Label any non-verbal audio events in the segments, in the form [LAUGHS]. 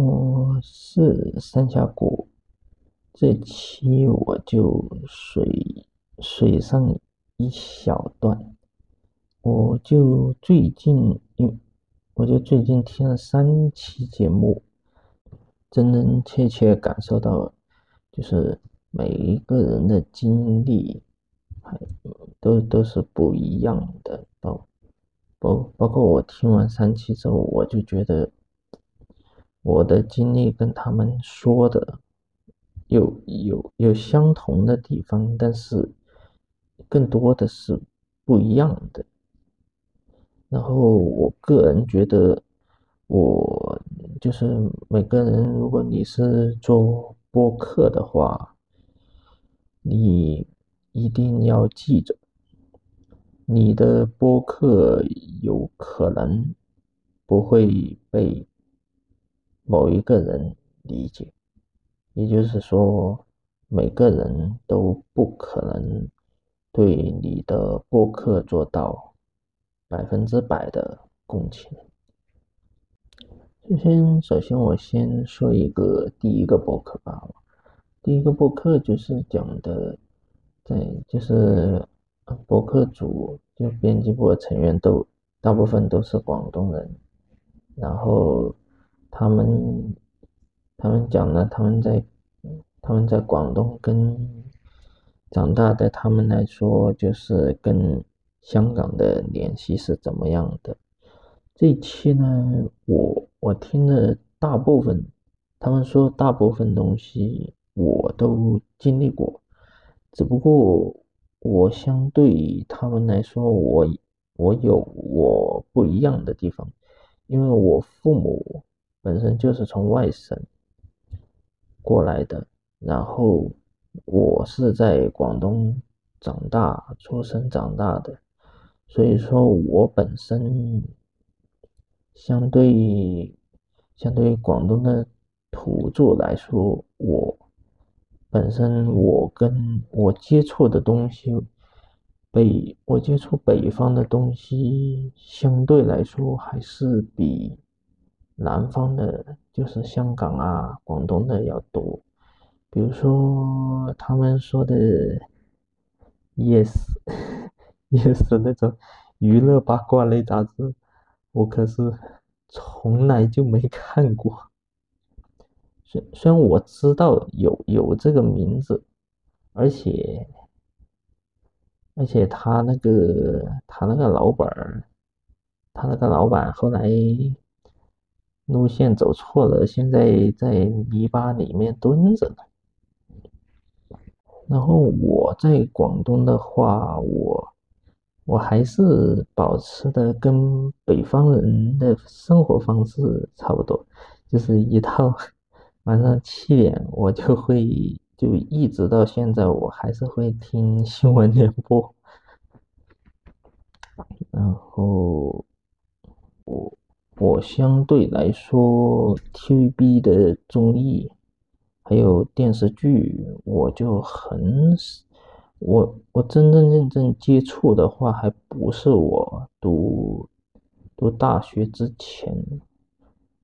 我是三峡谷，这期我就水水上一小段，我就最近，因我就最近听了三期节目，真真切切感受到，就是每一个人的经历，还都都是不一样的，包包包括我听完三期之后，我就觉得。我的经历跟他们说的有有有相同的地方，但是更多的是不一样的。然后我个人觉得，我就是每个人，如果你是做播客的话，你一定要记着，你的播客有可能不会被。某一个人理解，也就是说，每个人都不可能对你的播客做到百分之百的共情。首先，首先我先说一个第一个播客吧。第一个播客就是讲的，在就是播客组就编辑部的成员都大部分都是广东人，然后。他们他们讲了，他们在他们在广东跟长大的他们来说，就是跟香港的联系是怎么样的。这一期呢，我我听了大部分，他们说大部分东西我都经历过，只不过我相对他们来说，我我有我不一样的地方，因为我父母。本身就是从外省过来的，然后我是在广东长大、出生、长大的，所以说我本身相对相对于广东的土著来说，我本身我跟我接触的东西，北我接触北方的东西，相对来说还是比。南方的，就是香港啊、广东的要多。比如说他们说的 yes，yes [LAUGHS] 那种娱乐八卦类杂志，我可是从来就没看过。虽虽然我知道有有这个名字，而且而且他那个他那个老板，他那个老板后来。路线走错了，现在在泥巴里面蹲着呢。然后我在广东的话，我我还是保持的跟北方人的生活方式差不多，就是一到 [LAUGHS] 晚上七点，我就会就一直到现在，我还是会听新闻联播，然后我。我相对来说，TVB 的综艺还有电视剧，我就很，我我真真正正接触的话，还不是我读读大学之前，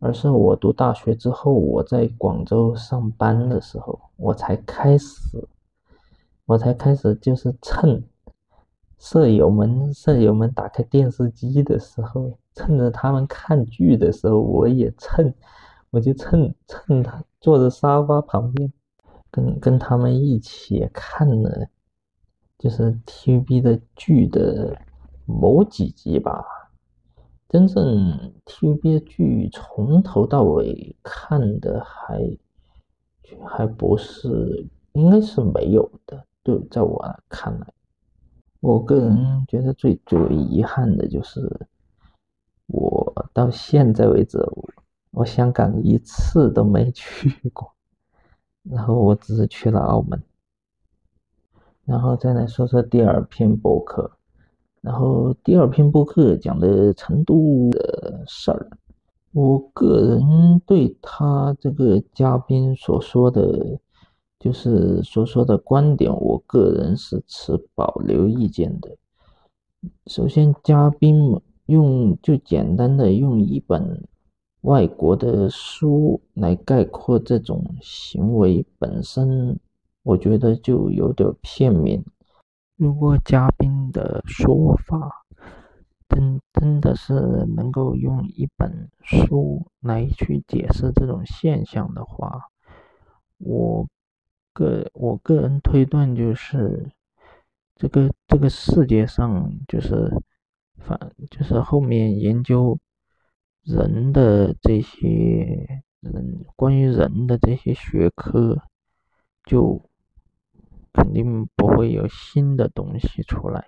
而是我读大学之后，我在广州上班的时候，我才开始，我才开始就是趁。舍友们，舍友们打开电视机的时候，趁着他们看剧的时候，我也趁，我就趁趁他坐在沙发旁边，跟跟他们一起看了，就是 TVB 的剧的某几集吧。真正 TVB 的剧从头到尾看的还还不是，应该是没有的。对，在我看来。我个人觉得最最遗憾的就是，我到现在为止，我香港一次都没去过，然后我只是去了澳门。然后再来说说第二篇博客，然后第二篇博客讲的成都的事儿，我个人对他这个嘉宾所说的。就是所说的观点，我个人是持保留意见的。首先，嘉宾用就简单的用一本外国的书来概括这种行为本身，我觉得就有点片面。如果嘉宾的说法真真的是能够用一本书来去解释这种现象的话，我个我个人推断就是，这个这个世界上就是反就是后面研究。人的这些人，关于人的这些学科，就肯定不会有新的东西出来。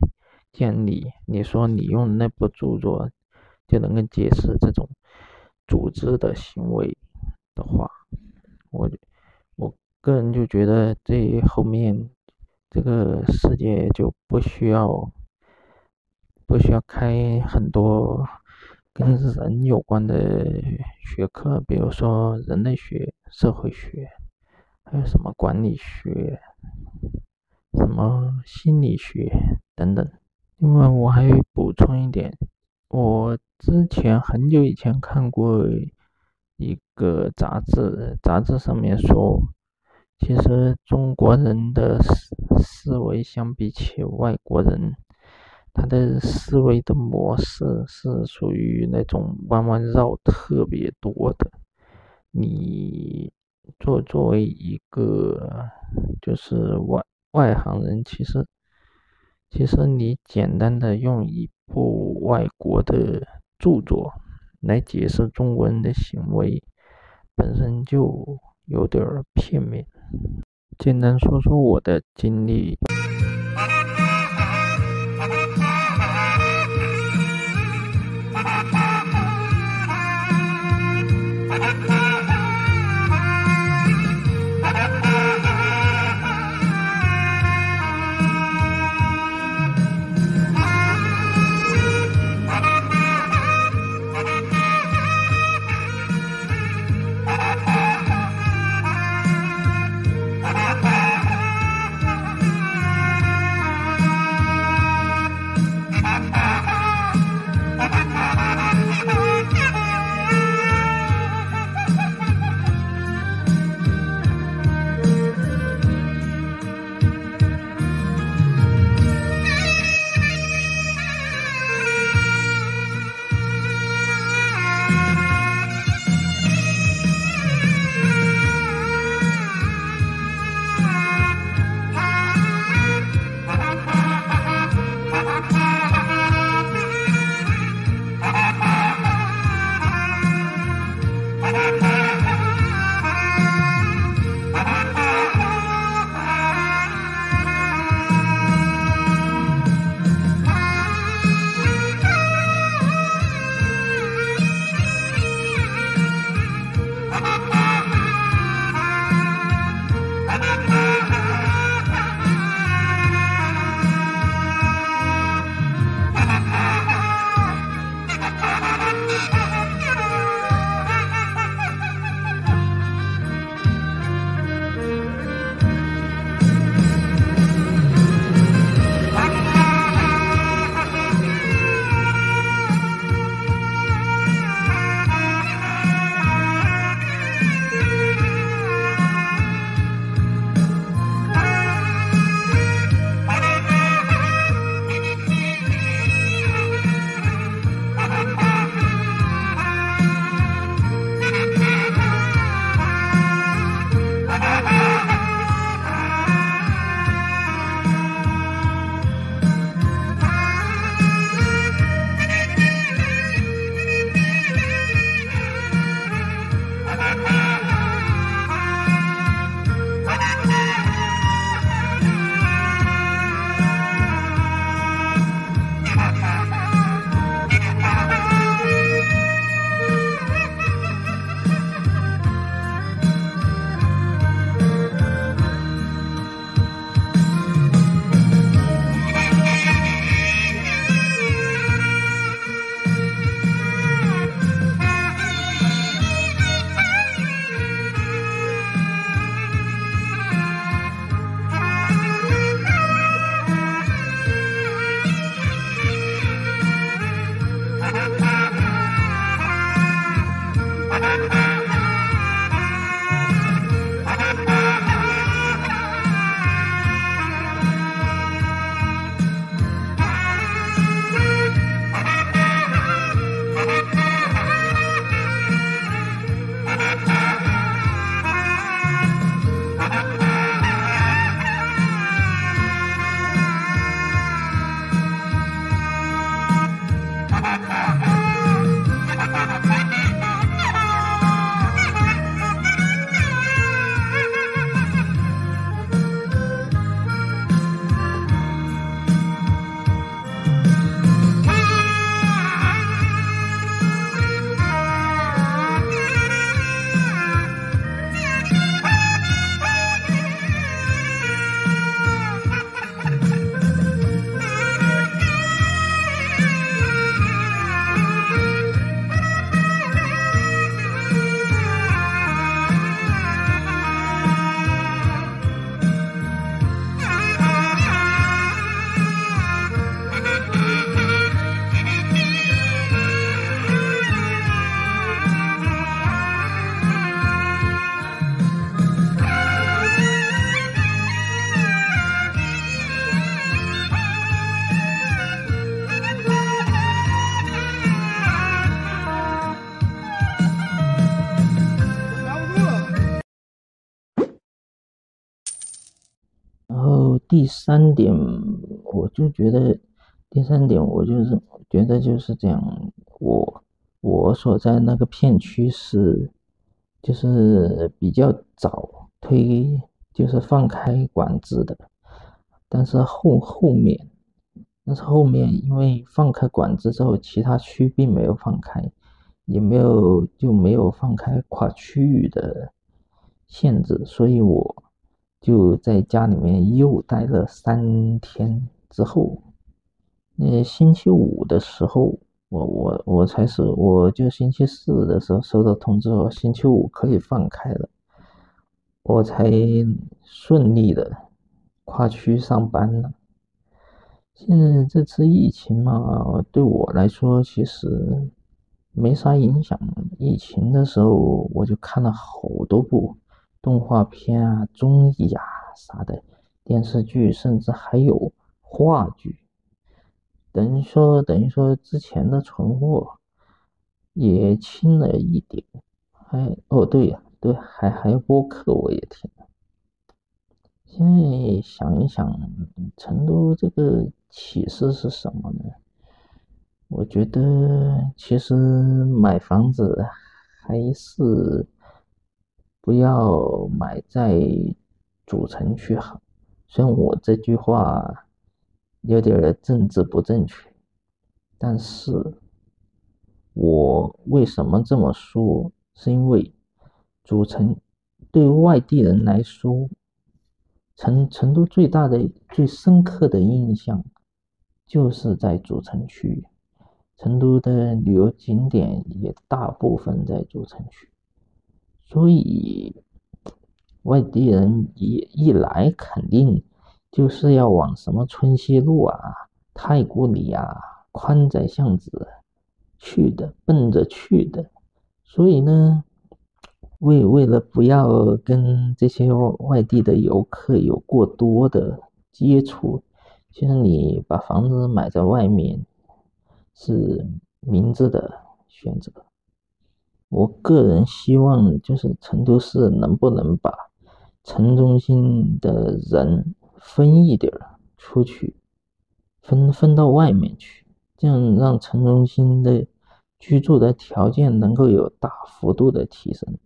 既然你你说你用那部著作就能够解释这种组织的行为的话，我我个人就觉得这后面这个世界就不需要不需要开很多。跟人有关的学科，比如说人类学、社会学，还有什么管理学、什么心理学等等。另外，我还补充一点，我之前很久以前看过一个杂志，杂志上面说，其实中国人的思思维相比起外国人。他的思维的模式是属于那种弯弯绕特别多的。你作作为一个就是外外行人，其实其实你简单的用一部外国的著作来解释中国人的行为，本身就有点片面。简单说说我的经历。第三点，我就觉得第三点，我就是觉得就是这样。我我所在那个片区是，就是比较早推，就是放开管制的。但是后后面，但是后面因为放开管制之后，其他区并没有放开，也没有就没有放开跨区域的限制，所以我。就在家里面又待了三天之后，那星期五的时候，我我我才是，我就星期四的时候收到通知说星期五可以放开了，我才顺利的跨区上班了。现在这次疫情嘛，对我来说其实没啥影响。疫情的时候我就看了好多部。动画片啊、综艺啊啥的，电视剧，甚至还有话剧，等于说等于说之前的存货也轻了一点。还哦对呀，对，还还有播客我也听。现在想一想，成都这个启示是什么呢？我觉得其实买房子还是。不要买在主城区好，虽然我这句话有点政治不正确，但是我为什么这么说？是因为主城对外地人来说，成成都最大的、最深刻的印象就是在主城区，成都的旅游景点也大部分在主城区。所以，外地人一一来，肯定就是要往什么春熙路啊、太古里啊、宽窄巷子去的，奔着去的。所以呢，为为了不要跟这些外地的游客有过多的接触，其实你把房子买在外面是明智的选择。我个人希望就是成都市能不能把城中心的人分一点出去，分分到外面去，这样让城中心的居住的条件能够有大幅度的提升，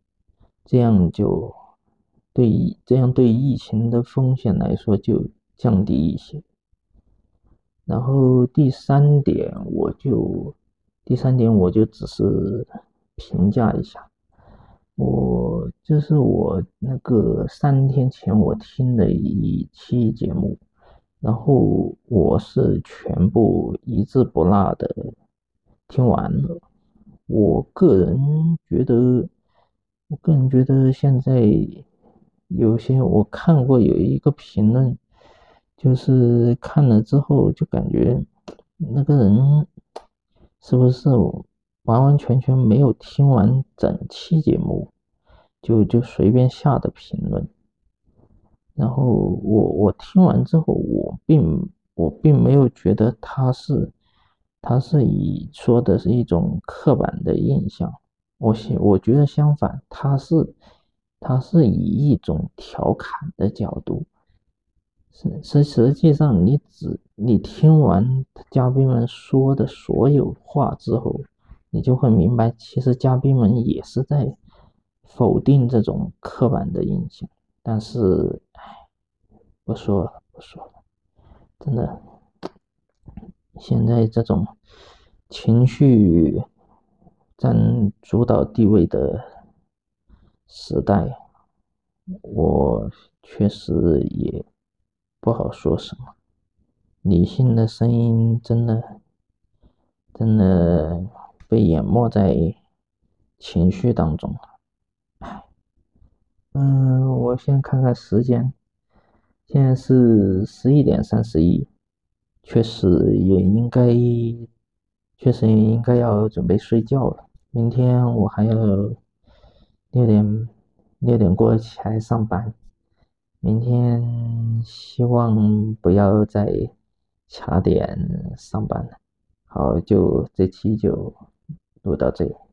这样就对这样对疫情的风险来说就降低一些。然后第三点，我就第三点我就只是。评价一下，我这是我那个三天前我听的一期节目，然后我是全部一字不落的听完了。我个人觉得，我个人觉得现在有些我看过有一个评论，就是看了之后就感觉那个人是不是我？完完全全没有听完整期节目，就就随便下的评论。然后我我听完之后，我并我并没有觉得他是他是以说的是一种刻板的印象，我我觉得相反，他是他是以一种调侃的角度。实实实际上，你只你听完嘉宾们说的所有话之后。你就会明白，其实嘉宾们也是在否定这种刻板的印象。但是，唉，不说了，不说了，真的，现在这种情绪占主导地位的时代，我确实也不好说什么。理性的声音真的，真的。被淹没在情绪当中了。嗯，我先看看时间，现在是十一点三十一，确实也应该，确实也应该要准备睡觉了。明天我还要六点六点过起来上班。明天希望不要再卡点上班了。好，就这期就。录到这里。